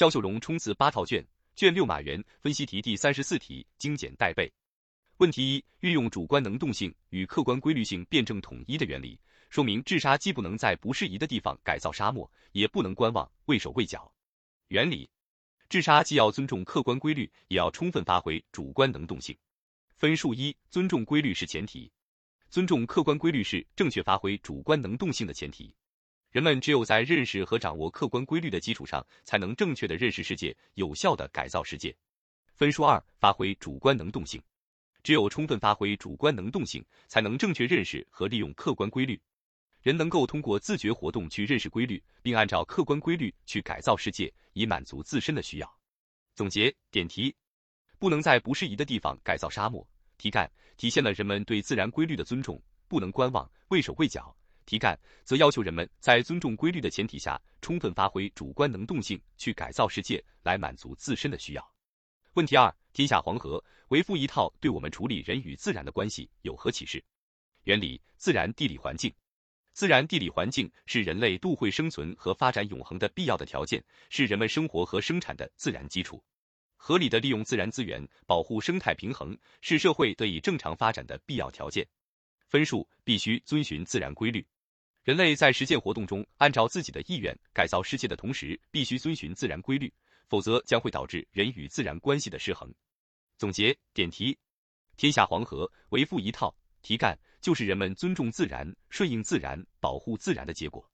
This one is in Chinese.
肖秀荣冲刺八套卷，卷六马原分析题第三十四题精简带背。问题一：运用主观能动性与客观规律性辩证统一的原理，说明治沙既不能在不适宜的地方改造沙漠，也不能观望畏手畏脚。原理：治沙既要尊重客观规律，也要充分发挥主观能动性。分数一：尊重规律是前提，尊重客观规律是正确发挥主观能动性的前提。人们只有在认识和掌握客观规律的基础上，才能正确的认识世界，有效的改造世界。分数二：发挥主观能动性。只有充分发挥主观能动性，才能正确认识和利用客观规律。人能够通过自觉活动去认识规律，并按照客观规律去改造世界，以满足自身的需要。总结点题：不能在不适宜的地方改造沙漠。题干体现了人们对自然规律的尊重，不能观望畏手畏脚。题干则要求人们在尊重规律的前提下，充分发挥主观能动性去改造世界，来满足自身的需要。问题二：天下黄河为赋一套对我们处理人与自然的关系有何启示？原理：自然地理环境。自然地理环境是人类度会生存和发展永恒的必要的条件，是人们生活和生产的自然基础。合理的利用自然资源，保护生态平衡，是社会得以正常发展的必要条件。分数：必须遵循自然规律。人类在实践活动中，按照自己的意愿改造世界的同时，必须遵循自然规律。否则将会导致人与自然关系的失衡。总结点题：天下黄河为富一套，题干就是人们尊重自然、顺应自然、保护自然的结果。